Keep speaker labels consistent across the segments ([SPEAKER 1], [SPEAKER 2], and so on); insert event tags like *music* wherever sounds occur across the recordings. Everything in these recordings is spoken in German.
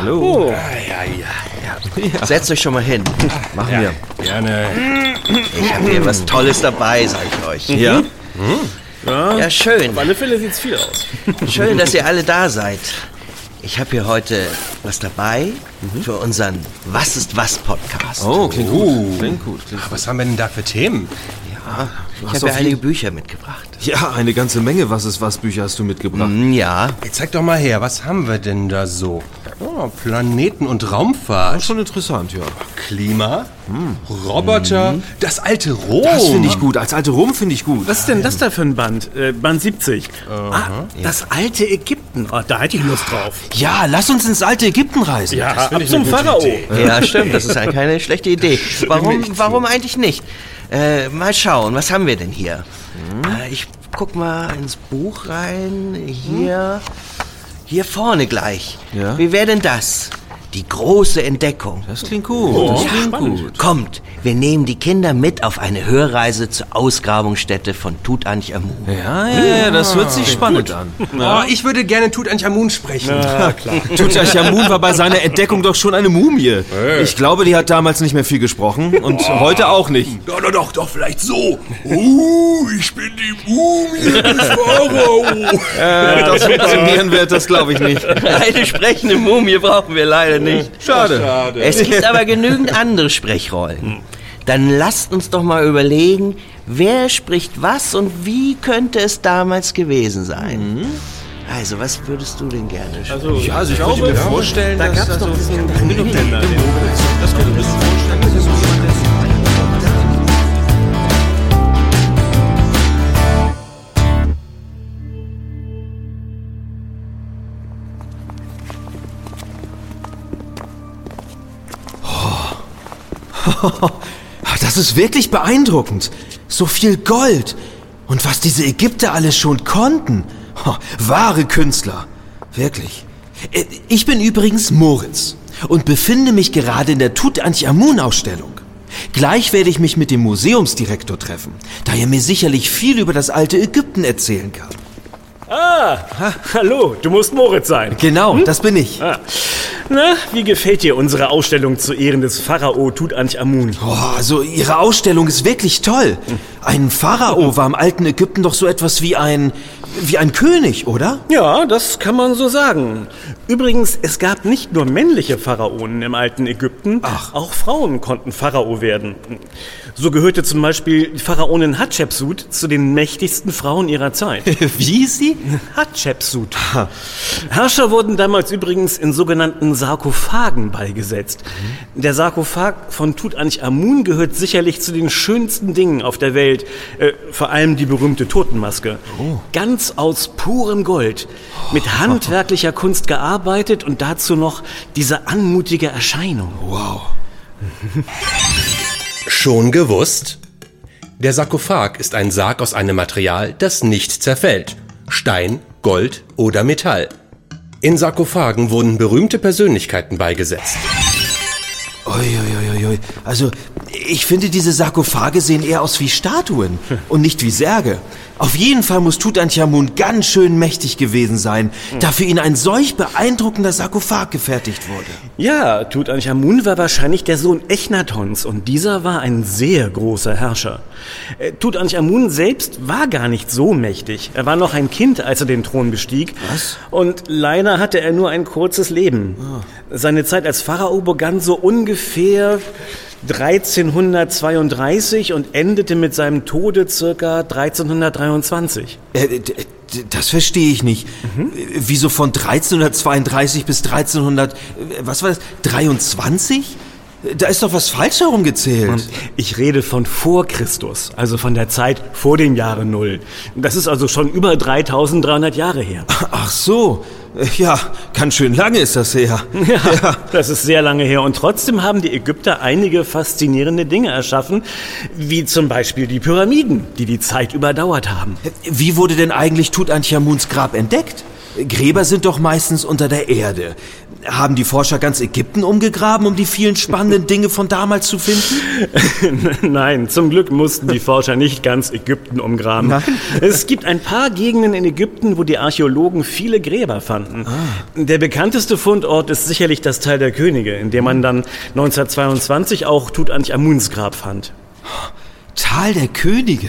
[SPEAKER 1] Hallo.
[SPEAKER 2] Oh,
[SPEAKER 3] Ja, ja, ja.
[SPEAKER 2] setzt euch schon mal hin.
[SPEAKER 1] Machen wir.
[SPEAKER 3] Gerne.
[SPEAKER 2] Ich habe hier was Tolles dabei, sag ich euch.
[SPEAKER 1] Ja?
[SPEAKER 2] Ja, schön.
[SPEAKER 4] auf alle Fälle sieht's viel aus.
[SPEAKER 2] Schön, dass ihr alle da seid. Ich habe hier heute was dabei für unseren Was ist was Podcast.
[SPEAKER 1] Oh, klingt gut. Klingt gut. Klingt
[SPEAKER 3] Was haben wir denn da für Themen?
[SPEAKER 2] ich
[SPEAKER 1] hast
[SPEAKER 2] habe ja einige Bücher mitgebracht.
[SPEAKER 1] Ja, eine ganze Menge Was ist was Bücher hast du mitgebracht.
[SPEAKER 2] Hm, ja,
[SPEAKER 3] Jetzt zeig doch mal her, was haben wir denn da so? Oh, Planeten und Raumfahrt.
[SPEAKER 1] Schon interessant, ja.
[SPEAKER 3] Klima, Roboter, das alte Rom.
[SPEAKER 1] Das finde ich gut. Als alte Rum finde ich gut.
[SPEAKER 4] Was ist denn das da für ein Band? Äh, Band 70. Ah, das alte Ägypten. Oh, da hätte ich Lust drauf.
[SPEAKER 1] Ja, lass uns ins alte Ägypten reisen.
[SPEAKER 4] Ja, ab zum Pharao.
[SPEAKER 3] Idee.
[SPEAKER 2] ja, stimmt. Das ist ja keine schlechte *laughs* Idee. Warum, warum eigentlich nicht? Äh, mal schauen, was haben wir denn hier? Äh, ich guck mal ins Buch rein. Hier, hier vorne gleich.
[SPEAKER 1] Ja?
[SPEAKER 2] Wie wäre denn das? Die große Entdeckung.
[SPEAKER 1] Das klingt gut. das klingt
[SPEAKER 4] spannend.
[SPEAKER 1] gut.
[SPEAKER 2] Kommt, wir nehmen die Kinder mit auf eine Hörreise zur Ausgrabungsstätte von Tutanchamun.
[SPEAKER 1] Ja, ja, ja, das hört sich spannend an.
[SPEAKER 3] Oh, ich würde gerne Tutanchamun sprechen.
[SPEAKER 1] Tutanchamun war bei seiner Entdeckung doch schon eine Mumie. Ich glaube, die hat damals nicht mehr viel gesprochen und heute auch nicht.
[SPEAKER 3] Doch, doch, doch, doch, vielleicht so. Uh, ich bin die Mumie des Pharao.
[SPEAKER 1] Äh, das funktionieren wird, das glaube ich nicht.
[SPEAKER 2] Eine sprechende Mumie brauchen wir leider nicht.
[SPEAKER 1] Schade.
[SPEAKER 2] Es gibt aber *laughs* genügend andere Sprechrollen. Dann lasst uns doch mal überlegen, wer spricht was und wie könnte es damals gewesen sein. Also, was würdest du denn gerne sprechen?
[SPEAKER 4] Also,
[SPEAKER 1] Ja, also ich könnte mir vorstellen,
[SPEAKER 4] da
[SPEAKER 1] dass also könnte
[SPEAKER 4] Engländer, den-
[SPEAKER 1] das könnte ich mir vorstellen, *laughs* Das ist wirklich beeindruckend. So viel Gold. Und was diese Ägypter alles schon konnten. Ha, Wahre Künstler. Wirklich. Äh, Ich bin übrigens Moritz und befinde mich gerade in der Tutanchamun-Ausstellung. Gleich werde ich mich mit dem Museumsdirektor treffen, da er mir sicherlich viel über das alte Ägypten erzählen kann.
[SPEAKER 4] Ah, hallo, du musst Moritz sein.
[SPEAKER 1] Genau, das bin ich.
[SPEAKER 4] Ah. Na, wie gefällt dir unsere Ausstellung zu Ehren des Pharao Tutanchamun?
[SPEAKER 1] Oh, also Ihre Ausstellung ist wirklich toll. Ein Pharao war im alten Ägypten doch so etwas wie ein wie ein König, oder?
[SPEAKER 4] Ja, das kann man so sagen. Übrigens, es gab nicht nur männliche Pharaonen im alten Ägypten,
[SPEAKER 1] Ach.
[SPEAKER 4] auch Frauen konnten Pharao werden. So gehörte zum Beispiel die Pharaonin Hatschepsut zu den mächtigsten Frauen ihrer Zeit. *laughs*
[SPEAKER 1] Wie sie?
[SPEAKER 4] Hatschepsut. Herrscher wurden damals übrigens in sogenannten Sarkophagen beigesetzt. Der Sarkophag von Tutanchamun gehört sicherlich zu den schönsten Dingen auf der Welt, äh, vor allem die berühmte Totenmaske. Ganz aus purem Gold, mit handwerklicher Kunst gearbeitet und dazu noch diese anmutige Erscheinung.
[SPEAKER 1] Wow.
[SPEAKER 3] Schon gewusst? Der Sarkophag ist ein Sarg aus einem Material, das nicht zerfällt. Stein, Gold oder Metall. In Sarkophagen wurden berühmte Persönlichkeiten beigesetzt.
[SPEAKER 1] Uiuiuiui. Also, ich finde, diese Sarkophage sehen eher aus wie Statuen und nicht wie Särge. Auf jeden Fall muss Tutanchamun ganz schön mächtig gewesen sein, da für ihn ein solch beeindruckender Sarkophag gefertigt wurde.
[SPEAKER 4] Ja, Tutanchamun war wahrscheinlich der Sohn Echnatons und dieser war ein sehr großer Herrscher. Äh, Tutanchamun selbst war gar nicht so mächtig. Er war noch ein Kind, als er den Thron bestieg.
[SPEAKER 1] Was?
[SPEAKER 4] Und leider hatte er nur ein kurzes Leben. Seine Zeit als Pharao begann so ungefähr 1332 und endete mit seinem Tode circa 1323.
[SPEAKER 1] Äh, das verstehe ich nicht.
[SPEAKER 4] Mhm.
[SPEAKER 1] Wieso von 1332 bis 1300, äh, was war das, 23? Da ist doch was falsch herumgezählt.
[SPEAKER 4] Ich rede von vor Christus, also von der Zeit vor dem Jahre Null. Das ist also schon über 3300 Jahre her.
[SPEAKER 1] Ach so. Ja, ganz schön lange ist das her.
[SPEAKER 4] Ja, das ist sehr lange her. Und trotzdem haben die Ägypter einige faszinierende Dinge erschaffen, wie zum Beispiel die Pyramiden, die die Zeit überdauert haben.
[SPEAKER 1] Wie wurde denn eigentlich Tutanchamuns Grab entdeckt? Gräber sind doch meistens unter der Erde. Haben die Forscher ganz Ägypten umgegraben, um die vielen spannenden Dinge von damals zu finden? *laughs*
[SPEAKER 4] Nein, zum Glück mussten die Forscher nicht ganz Ägypten umgraben.
[SPEAKER 1] Nein?
[SPEAKER 4] Es gibt ein paar Gegenden in Ägypten, wo die Archäologen viele Gräber fanden.
[SPEAKER 1] Ah.
[SPEAKER 4] Der bekannteste Fundort ist sicherlich das Tal der Könige, in dem man dann 1922 auch Tutanchamuns Grab fand.
[SPEAKER 1] Tal der Könige.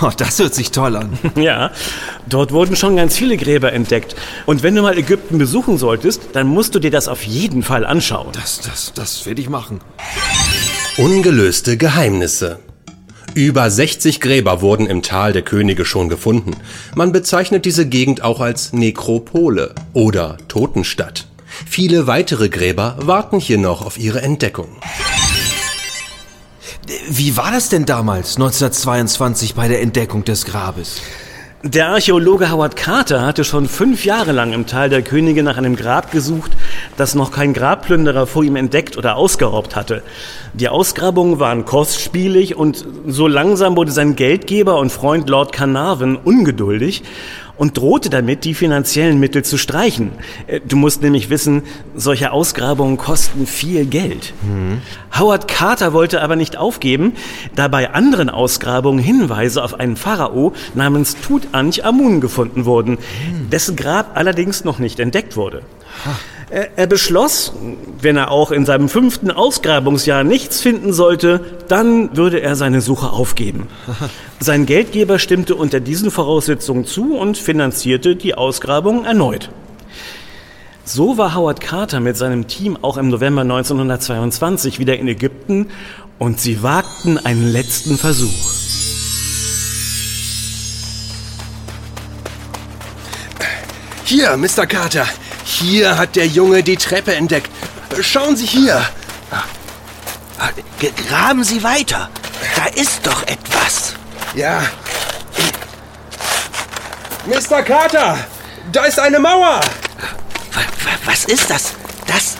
[SPEAKER 1] Oh, das hört sich toll an. *laughs*
[SPEAKER 4] Ja, dort wurden schon ganz viele Gräber entdeckt. Und wenn du mal Ägypten besuchen solltest, dann musst du dir das auf jeden Fall anschauen.
[SPEAKER 1] Das, das, das werde ich machen.
[SPEAKER 3] Ungelöste Geheimnisse. Über 60 Gräber wurden im Tal der Könige schon gefunden. Man bezeichnet diese Gegend auch als Nekropole oder Totenstadt. Viele weitere Gräber warten hier noch auf ihre Entdeckung.
[SPEAKER 1] Wie war das denn damals, 1922, bei der Entdeckung des Grabes?
[SPEAKER 4] Der Archäologe Howard Carter hatte schon fünf Jahre lang im Tal der Könige nach einem Grab gesucht, das noch kein Grabplünderer vor ihm entdeckt oder ausgeraubt hatte. Die Ausgrabungen waren kostspielig und so langsam wurde sein Geldgeber und Freund Lord Carnarvon ungeduldig und drohte damit, die finanziellen Mittel zu streichen. Äh, Du musst nämlich wissen, solche Ausgrabungen kosten viel Geld. Howard Carter wollte aber nicht aufgeben, da bei anderen Ausgrabungen Hinweise auf einen Pharao namens Tutanchamun gefunden wurden, dessen Grab allerdings noch nicht entdeckt wurde. Er, er beschloss, wenn er auch in seinem fünften Ausgrabungsjahr nichts finden sollte, dann würde er seine Suche aufgeben. *laughs* Sein Geldgeber stimmte unter diesen Voraussetzungen zu und finanzierte die Ausgrabung erneut. So war Howard Carter mit seinem Team auch im November 1922 wieder in Ägypten und sie wagten einen letzten Versuch.
[SPEAKER 3] Hier, Mr. Carter. Hier hat der Junge die Treppe entdeckt. Schauen Sie hier.
[SPEAKER 2] Ah, G- Graben Sie weiter. Da ist doch etwas.
[SPEAKER 3] Ja. Mr. Carter, da ist eine Mauer.
[SPEAKER 2] Wa- wa- Was ist das? Das.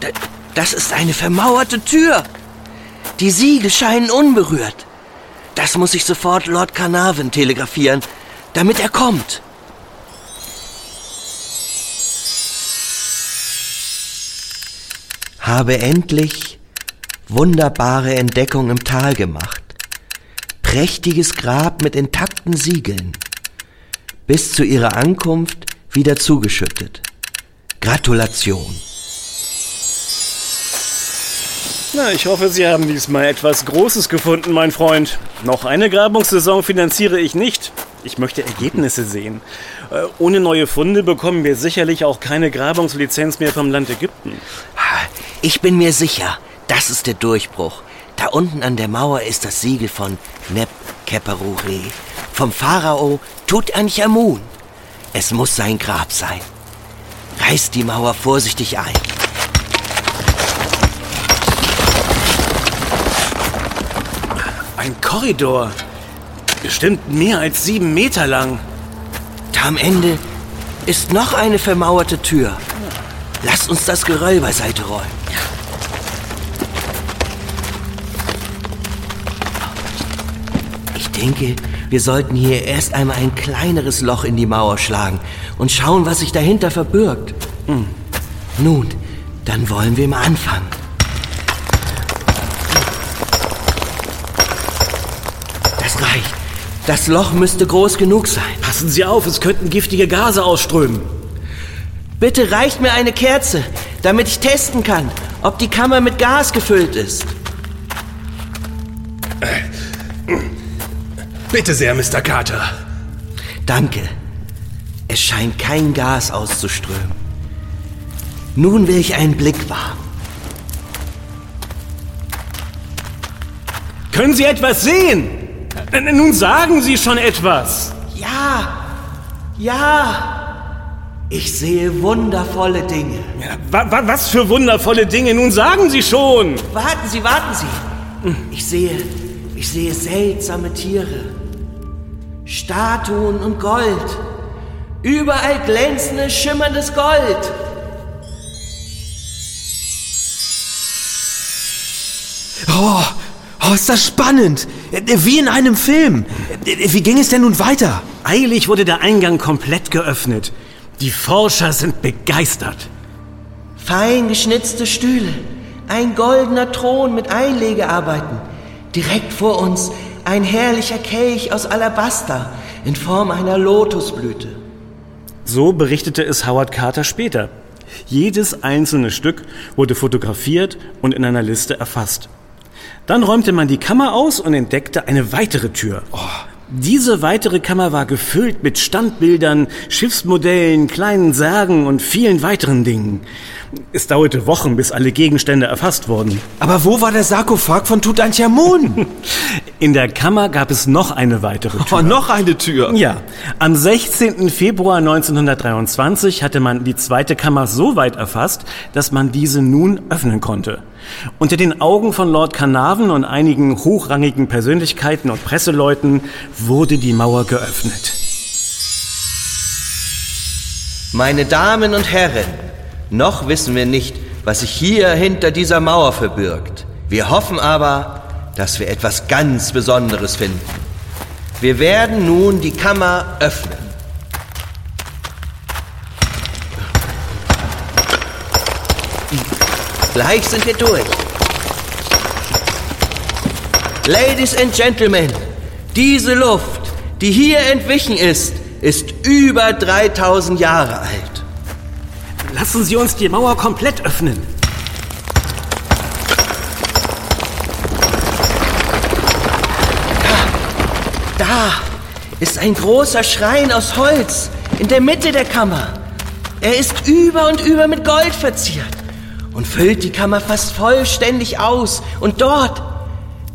[SPEAKER 2] Da- Das ist eine vermauerte Tür. Die Siegel scheinen unberührt. Das muss ich sofort Lord Carnarvon telegrafieren, damit er kommt. Habe endlich wunderbare Entdeckung im Tal gemacht. Prächtiges Grab mit intakten Siegeln. Bis zu ihrer Ankunft wieder zugeschüttet. Gratulation.
[SPEAKER 4] Na, ich hoffe, Sie haben diesmal etwas Großes gefunden, mein Freund. Noch eine Grabungssaison finanziere ich nicht. Ich möchte Ergebnisse sehen. Äh, ohne neue Funde bekommen wir sicherlich auch keine Grabungslizenz mehr vom Land Ägypten.
[SPEAKER 2] Ich bin mir sicher, das ist der Durchbruch. Da unten an der Mauer ist das Siegel von Neb Keperure, vom Pharao Tutanchamun. Es muss sein Grab sein. Reißt die Mauer vorsichtig ein.
[SPEAKER 4] Ein Korridor. Bestimmt mehr als sieben Meter lang.
[SPEAKER 2] Da am Ende ist noch eine vermauerte Tür. Lasst uns das Geröll beiseite räumen. Ich denke, wir sollten hier erst einmal ein kleineres Loch in die Mauer schlagen und schauen, was sich dahinter verbirgt. Hm. Nun, dann wollen wir mal anfangen. Das reicht. Das Loch müsste groß genug sein.
[SPEAKER 4] Passen Sie auf, es könnten giftige Gase ausströmen.
[SPEAKER 2] Bitte reicht mir eine Kerze, damit ich testen kann, ob die Kammer mit Gas gefüllt ist.
[SPEAKER 3] Bitte sehr, Mr. Carter.
[SPEAKER 2] Danke. Es scheint kein Gas auszuströmen. Nun will ich einen Blick wagen.
[SPEAKER 4] Können Sie etwas sehen? Nun sagen Sie schon etwas.
[SPEAKER 2] Ja, ja. Ich sehe wundervolle Dinge.
[SPEAKER 4] Wa- wa- Was für wundervolle Dinge. Nun sagen Sie schon.
[SPEAKER 2] Warten Sie, warten Sie. Ich sehe, ich sehe seltsame Tiere. Statuen und Gold. Überall glänzendes, schimmerndes Gold.
[SPEAKER 1] Oh, oh, ist das spannend. Wie in einem Film. Wie ging es denn nun weiter?
[SPEAKER 4] Eilig wurde der Eingang komplett geöffnet. Die Forscher sind begeistert.
[SPEAKER 2] Fein geschnitzte Stühle, ein goldener Thron mit Einlegearbeiten. Direkt vor uns ein herrlicher Kelch aus Alabaster in Form einer Lotusblüte.
[SPEAKER 4] So berichtete es Howard Carter später. Jedes einzelne Stück wurde fotografiert und in einer Liste erfasst. Dann räumte man die Kammer aus und entdeckte eine weitere Tür. Oh. Diese weitere Kammer war gefüllt mit Standbildern, Schiffsmodellen, kleinen Särgen und vielen weiteren Dingen. Es dauerte Wochen, bis alle Gegenstände erfasst wurden.
[SPEAKER 1] Aber wo war der Sarkophag von Tutanchamun? *laughs*
[SPEAKER 4] In der Kammer gab es noch eine weitere Tür.
[SPEAKER 1] Oh, noch eine Tür?
[SPEAKER 4] Ja. Am 16. Februar 1923 hatte man die zweite Kammer so weit erfasst, dass man diese nun öffnen konnte. Unter den Augen von Lord Carnarvon und einigen hochrangigen Persönlichkeiten und Presseleuten wurde die Mauer geöffnet.
[SPEAKER 2] Meine Damen und Herren, noch wissen wir nicht, was sich hier hinter dieser Mauer verbirgt. Wir hoffen aber, dass wir etwas ganz Besonderes finden. Wir werden nun die Kammer öffnen. Gleich sind wir durch. Ladies and Gentlemen, diese Luft, die hier entwichen ist, ist über 3000 Jahre alt.
[SPEAKER 4] Lassen Sie uns die Mauer komplett öffnen.
[SPEAKER 2] Da, da ist ein großer Schrein aus Holz in der Mitte der Kammer. Er ist über und über mit Gold verziert und füllt die Kammer fast vollständig aus. Und dort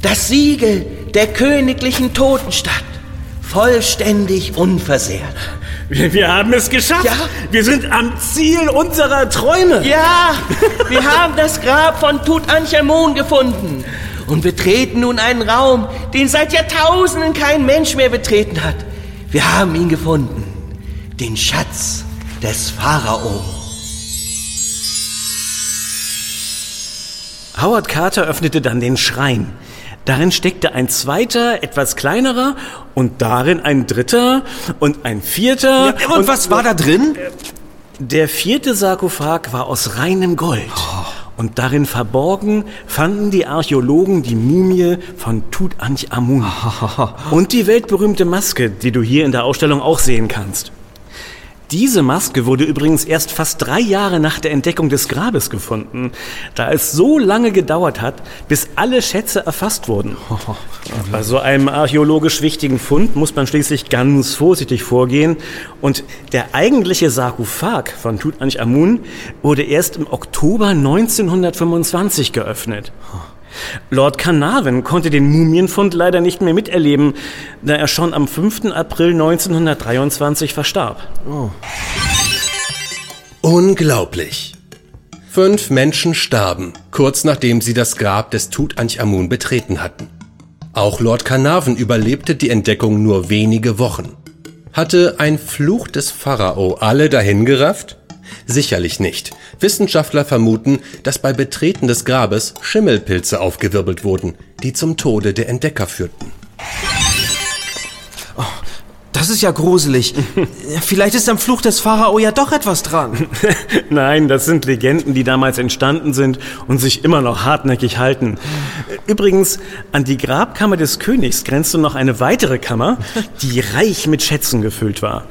[SPEAKER 2] das Siegel der königlichen Totenstadt, vollständig unversehrt.
[SPEAKER 4] Wir, wir haben es geschafft. Ja. Wir sind am Ziel unserer Träume.
[SPEAKER 2] Ja, wir haben das Grab von Tutanchamun gefunden und betreten nun einen Raum, den seit Jahrtausenden kein Mensch mehr betreten hat. Wir haben ihn gefunden, den Schatz des Pharao.
[SPEAKER 4] Howard Carter öffnete dann den Schrein. Darin steckte ein zweiter, etwas kleinerer und darin ein dritter und ein vierter.
[SPEAKER 1] Ja, und, und, was war da drin?
[SPEAKER 4] Der vierte Sarkophag war aus reinem Gold. Oh. Und darin verborgen fanden die Archäologen die Mumie von Tutanchamun. *laughs* und die weltberühmte Maske, die du hier in der Ausstellung auch sehen kannst. Diese Maske wurde übrigens erst fast drei Jahre nach der Entdeckung des Grabes gefunden, da es so lange gedauert hat, bis alle Schätze erfasst wurden. *laughs* Bei so einem archäologisch wichtigen Fund muss man schließlich ganz vorsichtig vorgehen und der eigentliche Sarkophag von Tutanchamun wurde erst im Oktober 1925 geöffnet. Lord Carnarvon konnte den Mumienfund leider nicht mehr miterleben, da er schon am 5. April 1923 verstarb. Oh.
[SPEAKER 3] Unglaublich. Fünf Menschen starben, kurz nachdem sie das Grab des Tutanchamun betreten hatten. Auch Lord Carnarvon überlebte die Entdeckung nur wenige Wochen. Hatte ein Fluch des Pharao alle dahingerafft? Sicherlich nicht. Wissenschaftler vermuten, dass bei Betreten des Grabes Schimmelpilze aufgewirbelt wurden, die zum Tode der Entdecker führten.
[SPEAKER 1] Das ist ja gruselig. *laughs* Vielleicht ist am Fluch des Pharao ja doch etwas dran. *laughs*
[SPEAKER 4] Nein, das sind Legenden, die damals entstanden sind und sich immer noch hartnäckig halten. Übrigens, an die Grabkammer des Königs grenzte noch eine weitere Kammer, die reich mit Schätzen gefüllt war.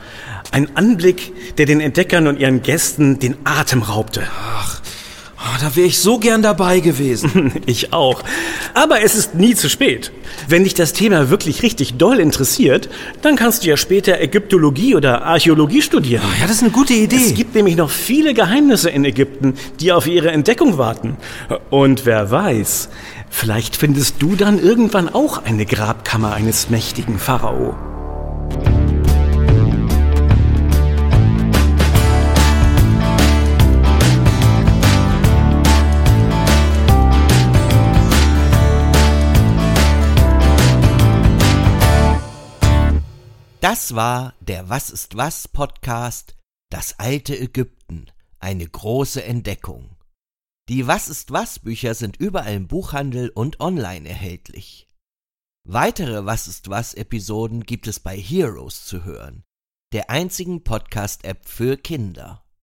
[SPEAKER 4] Ein Anblick, der den Entdeckern und ihren Gästen den Atem raubte.
[SPEAKER 1] Ach, oh, da wäre ich so gern dabei gewesen. *laughs*
[SPEAKER 4] ich auch. Aber es ist nie zu spät. Wenn dich das Thema wirklich richtig doll interessiert, dann kannst du ja später Ägyptologie oder Archäologie studieren.
[SPEAKER 1] Oh, ja, das ist eine gute Idee.
[SPEAKER 4] Es gibt nämlich noch viele Geheimnisse in Ägypten, die auf ihre Entdeckung warten. Und wer weiß, vielleicht findest du dann irgendwann auch eine Grabkammer eines mächtigen Pharao.
[SPEAKER 2] Das war der Was ist was Podcast Das alte Ägypten, eine große Entdeckung. Die Was ist was Bücher sind überall im Buchhandel und online erhältlich. Weitere Was ist was Episoden gibt es bei Heroes zu hören. der einzigen Podcast-App für Kinder.